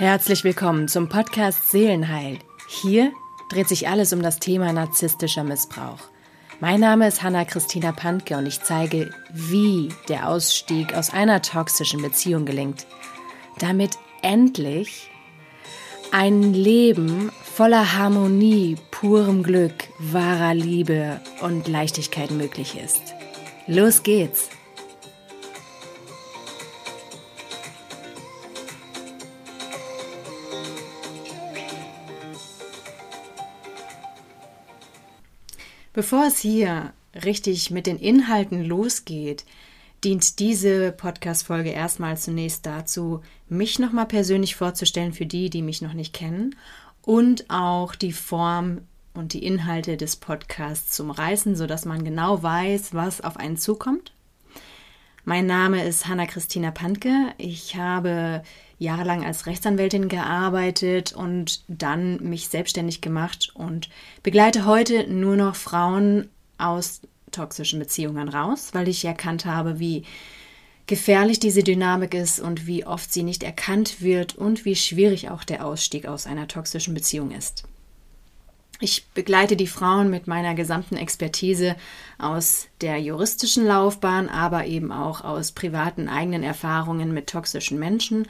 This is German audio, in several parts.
Herzlich willkommen zum Podcast Seelenheil. Hier dreht sich alles um das Thema narzisstischer Missbrauch. Mein Name ist Hanna-Christina Pantke und ich zeige, wie der Ausstieg aus einer toxischen Beziehung gelingt, damit endlich ein Leben voller Harmonie, purem Glück, wahrer Liebe und Leichtigkeit möglich ist. Los geht's! Bevor es hier richtig mit den Inhalten losgeht, dient diese Podcast-Folge erstmal zunächst dazu, mich nochmal persönlich vorzustellen für die, die mich noch nicht kennen und auch die Form und die Inhalte des Podcasts zum Reißen, sodass man genau weiß, was auf einen zukommt. Mein Name ist Hanna-Christina Pantke. Ich habe jahrelang als Rechtsanwältin gearbeitet und dann mich selbstständig gemacht und begleite heute nur noch Frauen aus toxischen Beziehungen raus, weil ich erkannt habe, wie gefährlich diese Dynamik ist und wie oft sie nicht erkannt wird und wie schwierig auch der Ausstieg aus einer toxischen Beziehung ist. Ich begleite die Frauen mit meiner gesamten Expertise aus der juristischen Laufbahn, aber eben auch aus privaten eigenen Erfahrungen mit toxischen Menschen.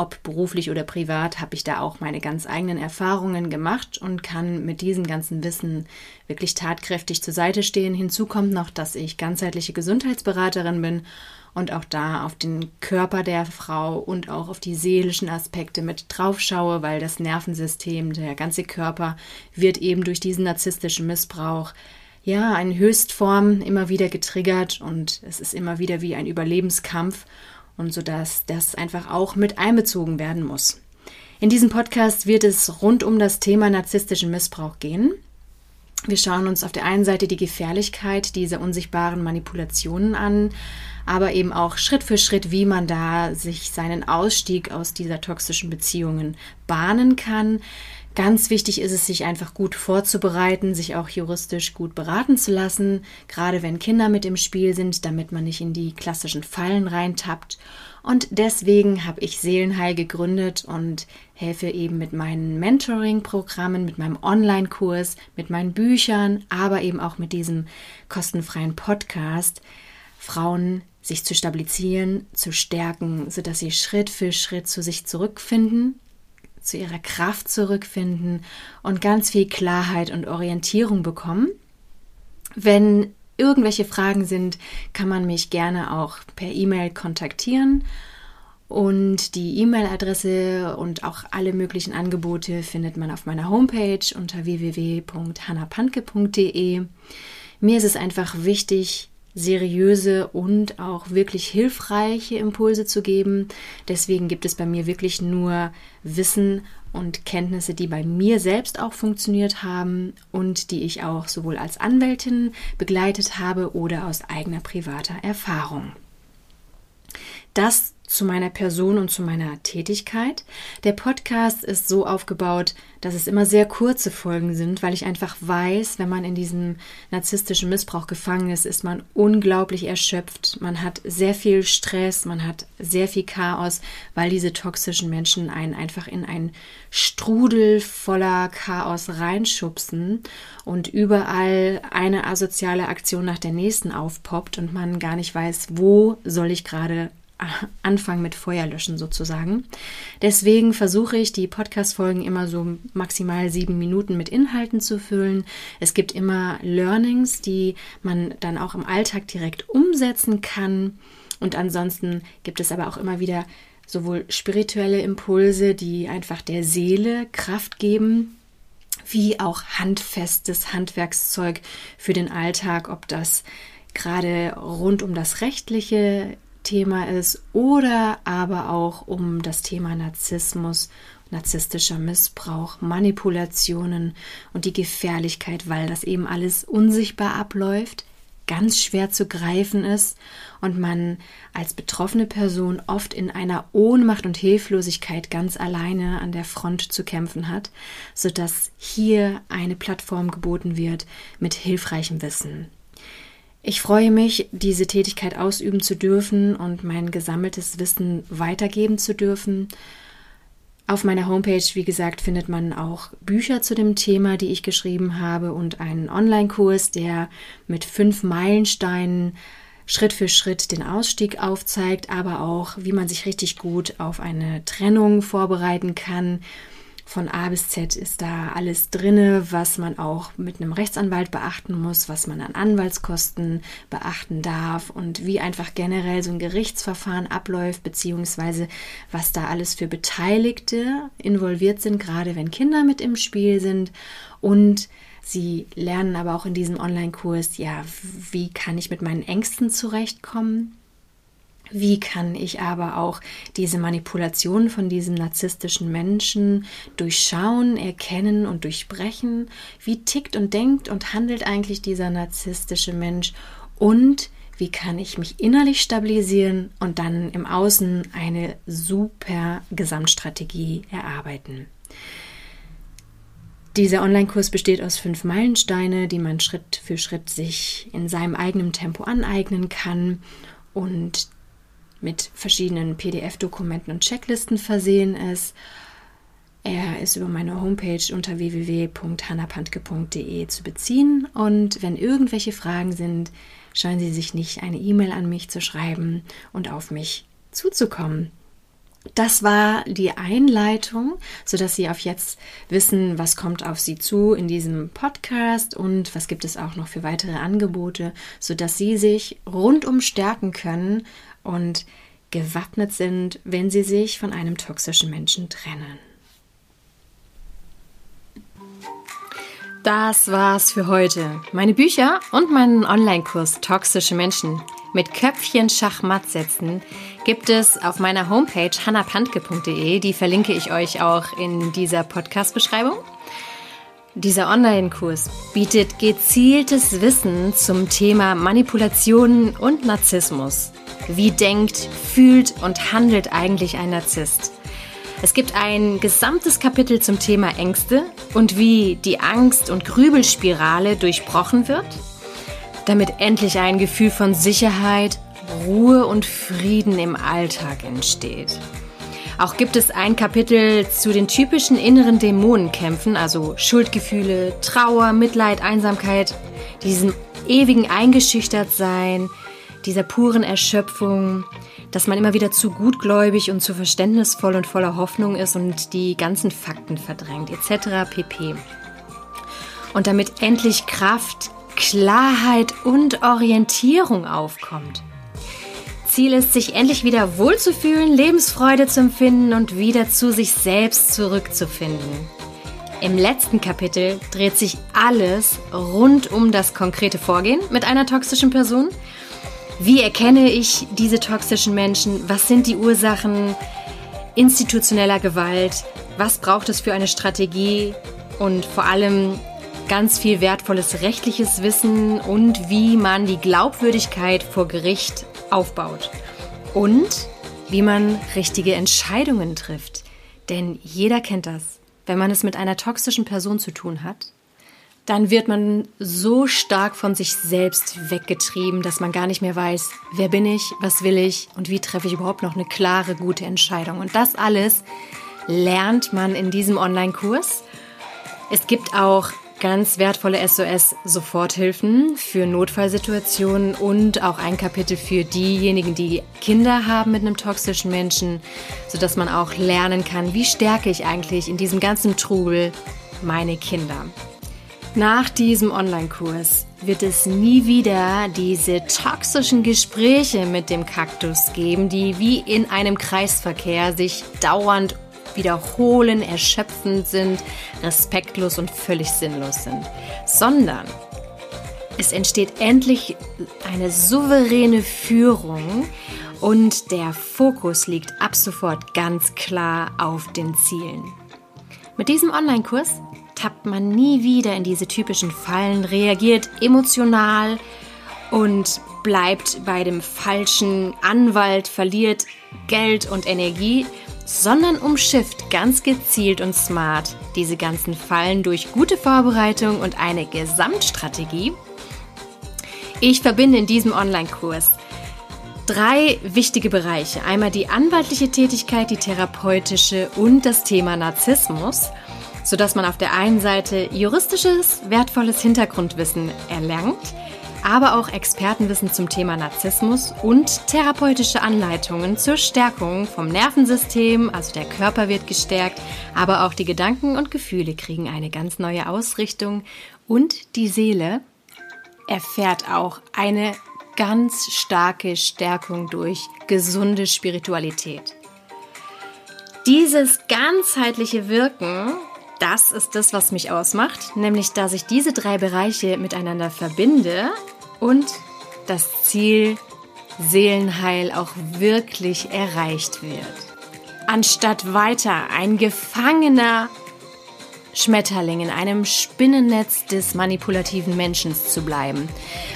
Ob beruflich oder privat, habe ich da auch meine ganz eigenen Erfahrungen gemacht und kann mit diesem ganzen Wissen wirklich tatkräftig zur Seite stehen. Hinzu kommt noch, dass ich ganzheitliche Gesundheitsberaterin bin und auch da auf den Körper der Frau und auch auf die seelischen Aspekte mit drauf schaue, weil das Nervensystem, der ganze Körper wird eben durch diesen narzisstischen Missbrauch ja in Höchstform immer wieder getriggert und es ist immer wieder wie ein Überlebenskampf und so dass das einfach auch mit einbezogen werden muss. In diesem Podcast wird es rund um das Thema narzisstischen Missbrauch gehen. Wir schauen uns auf der einen Seite die Gefährlichkeit dieser unsichtbaren Manipulationen an, aber eben auch Schritt für Schritt, wie man da sich seinen Ausstieg aus dieser toxischen Beziehungen bahnen kann. Ganz wichtig ist es, sich einfach gut vorzubereiten, sich auch juristisch gut beraten zu lassen, gerade wenn Kinder mit im Spiel sind, damit man nicht in die klassischen Fallen reintappt. Und deswegen habe ich Seelenheil gegründet und helfe eben mit meinen Mentoring-Programmen, mit meinem Online-Kurs, mit meinen Büchern, aber eben auch mit diesem kostenfreien Podcast Frauen sich zu stabilisieren, zu stärken, sodass sie Schritt für Schritt zu sich zurückfinden, zu ihrer Kraft zurückfinden und ganz viel Klarheit und Orientierung bekommen. Wenn irgendwelche Fragen sind, kann man mich gerne auch per E-Mail kontaktieren. Und die E-Mail-Adresse und auch alle möglichen Angebote findet man auf meiner Homepage unter www.hannapantke.de. Mir ist es einfach wichtig, seriöse und auch wirklich hilfreiche Impulse zu geben. Deswegen gibt es bei mir wirklich nur Wissen und Kenntnisse, die bei mir selbst auch funktioniert haben und die ich auch sowohl als Anwältin begleitet habe oder aus eigener privater Erfahrung. Das zu meiner Person und zu meiner Tätigkeit. Der Podcast ist so aufgebaut, dass es immer sehr kurze Folgen sind, weil ich einfach weiß, wenn man in diesem narzisstischen Missbrauch gefangen ist, ist man unglaublich erschöpft. Man hat sehr viel Stress, man hat sehr viel Chaos, weil diese toxischen Menschen einen einfach in einen Strudel voller Chaos reinschubsen und überall eine asoziale Aktion nach der nächsten aufpoppt und man gar nicht weiß, wo soll ich gerade anfangen mit Feuerlöschen sozusagen. Deswegen versuche ich die Podcast-Folgen immer so maximal sieben Minuten mit Inhalten zu füllen. Es gibt immer Learnings, die man dann auch im Alltag direkt umsetzen kann. Und ansonsten gibt es aber auch immer wieder sowohl spirituelle Impulse, die einfach der Seele Kraft geben, wie auch handfestes Handwerkszeug für den Alltag, ob das gerade rund um das Rechtliche Thema ist oder aber auch um das Thema Narzissmus, narzisstischer Missbrauch, Manipulationen und die Gefährlichkeit, weil das eben alles unsichtbar abläuft, ganz schwer zu greifen ist und man als betroffene Person oft in einer Ohnmacht und Hilflosigkeit ganz alleine an der Front zu kämpfen hat, sodass hier eine Plattform geboten wird mit hilfreichem Wissen. Ich freue mich, diese Tätigkeit ausüben zu dürfen und mein gesammeltes Wissen weitergeben zu dürfen. Auf meiner Homepage, wie gesagt, findet man auch Bücher zu dem Thema, die ich geschrieben habe und einen Online-Kurs, der mit fünf Meilensteinen Schritt für Schritt den Ausstieg aufzeigt, aber auch, wie man sich richtig gut auf eine Trennung vorbereiten kann, von A bis Z ist da alles drinne, was man auch mit einem Rechtsanwalt beachten muss, was man an Anwaltskosten beachten darf und wie einfach generell so ein Gerichtsverfahren abläuft, beziehungsweise was da alles für Beteiligte involviert sind, gerade wenn Kinder mit im Spiel sind. Und sie lernen aber auch in diesem Online-Kurs, ja, wie kann ich mit meinen Ängsten zurechtkommen? Wie kann ich aber auch diese Manipulation von diesem narzisstischen Menschen durchschauen, erkennen und durchbrechen? Wie tickt und denkt und handelt eigentlich dieser narzisstische Mensch? Und wie kann ich mich innerlich stabilisieren und dann im Außen eine super Gesamtstrategie erarbeiten? Dieser Online-Kurs besteht aus fünf Meilensteine, die man Schritt für Schritt sich in seinem eigenen Tempo aneignen kann. Und mit verschiedenen PDF-Dokumenten und Checklisten versehen ist. Er ist über meine Homepage unter www.hannapantke.de zu beziehen. Und wenn irgendwelche Fragen sind, scheuen Sie sich nicht, eine E-Mail an mich zu schreiben und auf mich zuzukommen. Das war die Einleitung, sodass Sie auf jetzt wissen, was kommt auf Sie zu in diesem Podcast und was gibt es auch noch für weitere Angebote, sodass Sie sich rundum stärken können und gewappnet sind, wenn sie sich von einem toxischen Menschen trennen. Das war's für heute. Meine Bücher und meinen Online-Kurs Toxische Menschen mit Köpfchen Schachmatt setzen gibt es auf meiner Homepage hannapantke.de. Die verlinke ich euch auch in dieser Podcast-Beschreibung. Dieser Online-Kurs bietet gezieltes Wissen zum Thema Manipulationen und Narzissmus. Wie denkt, fühlt und handelt eigentlich ein Narzisst? Es gibt ein gesamtes Kapitel zum Thema Ängste und wie die Angst- und Grübelspirale durchbrochen wird, damit endlich ein Gefühl von Sicherheit, Ruhe und Frieden im Alltag entsteht. Auch gibt es ein Kapitel zu den typischen inneren Dämonenkämpfen, also Schuldgefühle, Trauer, Mitleid, Einsamkeit, diesem ewigen Eingeschüchtertsein, dieser puren Erschöpfung, dass man immer wieder zu gutgläubig und zu verständnisvoll und voller Hoffnung ist und die ganzen Fakten verdrängt, etc. pp. Und damit endlich Kraft, Klarheit und Orientierung aufkommt. Ziel ist, sich endlich wieder wohlzufühlen, Lebensfreude zu empfinden und wieder zu sich selbst zurückzufinden. Im letzten Kapitel dreht sich alles rund um das konkrete Vorgehen mit einer toxischen Person. Wie erkenne ich diese toxischen Menschen? Was sind die Ursachen institutioneller Gewalt? Was braucht es für eine Strategie? Und vor allem ganz viel wertvolles rechtliches Wissen und wie man die Glaubwürdigkeit vor Gericht aufbaut. Und wie man richtige Entscheidungen trifft. Denn jeder kennt das. Wenn man es mit einer toxischen Person zu tun hat, dann wird man so stark von sich selbst weggetrieben, dass man gar nicht mehr weiß, wer bin ich, was will ich und wie treffe ich überhaupt noch eine klare, gute Entscheidung. Und das alles lernt man in diesem Online-Kurs. Es gibt auch ganz wertvolle SOS-Soforthilfen für Notfallsituationen und auch ein Kapitel für diejenigen, die Kinder haben mit einem toxischen Menschen, sodass man auch lernen kann, wie stärke ich eigentlich in diesem ganzen Trubel meine Kinder. Nach diesem Online-Kurs wird es nie wieder diese toxischen Gespräche mit dem Kaktus geben, die wie in einem Kreisverkehr sich dauernd wiederholen, erschöpfend sind, respektlos und völlig sinnlos sind, sondern es entsteht endlich eine souveräne Führung und der Fokus liegt ab sofort ganz klar auf den Zielen. Mit diesem Online-Kurs tappt man nie wieder in diese typischen Fallen, reagiert emotional und bleibt bei dem falschen Anwalt, verliert Geld und Energie, sondern umschifft ganz gezielt und smart diese ganzen Fallen durch gute Vorbereitung und eine Gesamtstrategie. Ich verbinde in diesem Online-Kurs drei wichtige Bereiche. Einmal die anwaltliche Tätigkeit, die therapeutische und das Thema Narzissmus, sodass man auf der einen Seite juristisches, wertvolles Hintergrundwissen erlangt, aber auch Expertenwissen zum Thema Narzissmus und therapeutische Anleitungen zur Stärkung vom Nervensystem, also der Körper wird gestärkt, aber auch die Gedanken und Gefühle kriegen eine ganz neue Ausrichtung und die Seele erfährt auch eine ganz starke Stärkung durch gesunde Spiritualität. Dieses ganzheitliche Wirken, das ist das, was mich ausmacht, nämlich dass ich diese drei Bereiche miteinander verbinde und das Ziel Seelenheil auch wirklich erreicht wird. Anstatt weiter ein Gefangener Schmetterling in einem Spinnennetz des manipulativen Menschen zu bleiben.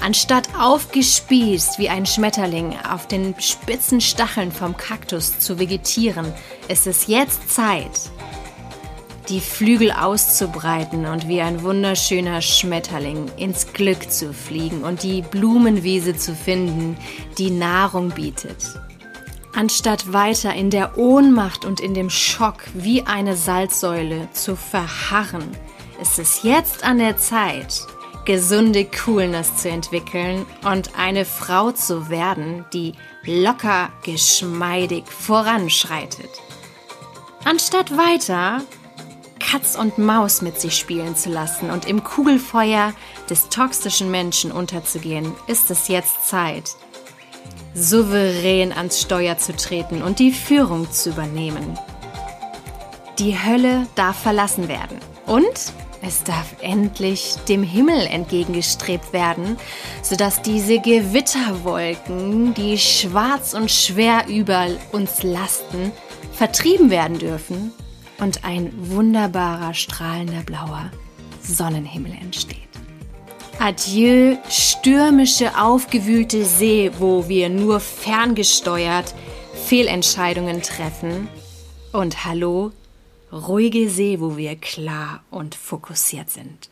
Anstatt aufgespießt wie ein Schmetterling auf den spitzen Stacheln vom Kaktus zu vegetieren, ist es jetzt Zeit, die Flügel auszubreiten und wie ein wunderschöner Schmetterling ins Glück zu fliegen und die Blumenwiese zu finden, die Nahrung bietet. Anstatt weiter in der Ohnmacht und in dem Schock wie eine Salzsäule zu verharren, ist es jetzt an der Zeit, gesunde Coolness zu entwickeln und eine Frau zu werden, die locker, geschmeidig voranschreitet. Anstatt weiter Katz und Maus mit sich spielen zu lassen und im Kugelfeuer des toxischen Menschen unterzugehen, ist es jetzt Zeit, souverän ans Steuer zu treten und die Führung zu übernehmen. Die Hölle darf verlassen werden und es darf endlich dem Himmel entgegengestrebt werden, sodass diese Gewitterwolken, die schwarz und schwer über uns lasten, vertrieben werden dürfen und ein wunderbarer, strahlender blauer Sonnenhimmel entsteht. Adieu, stürmische, aufgewühlte See, wo wir nur ferngesteuert Fehlentscheidungen treffen. Und hallo, ruhige See, wo wir klar und fokussiert sind.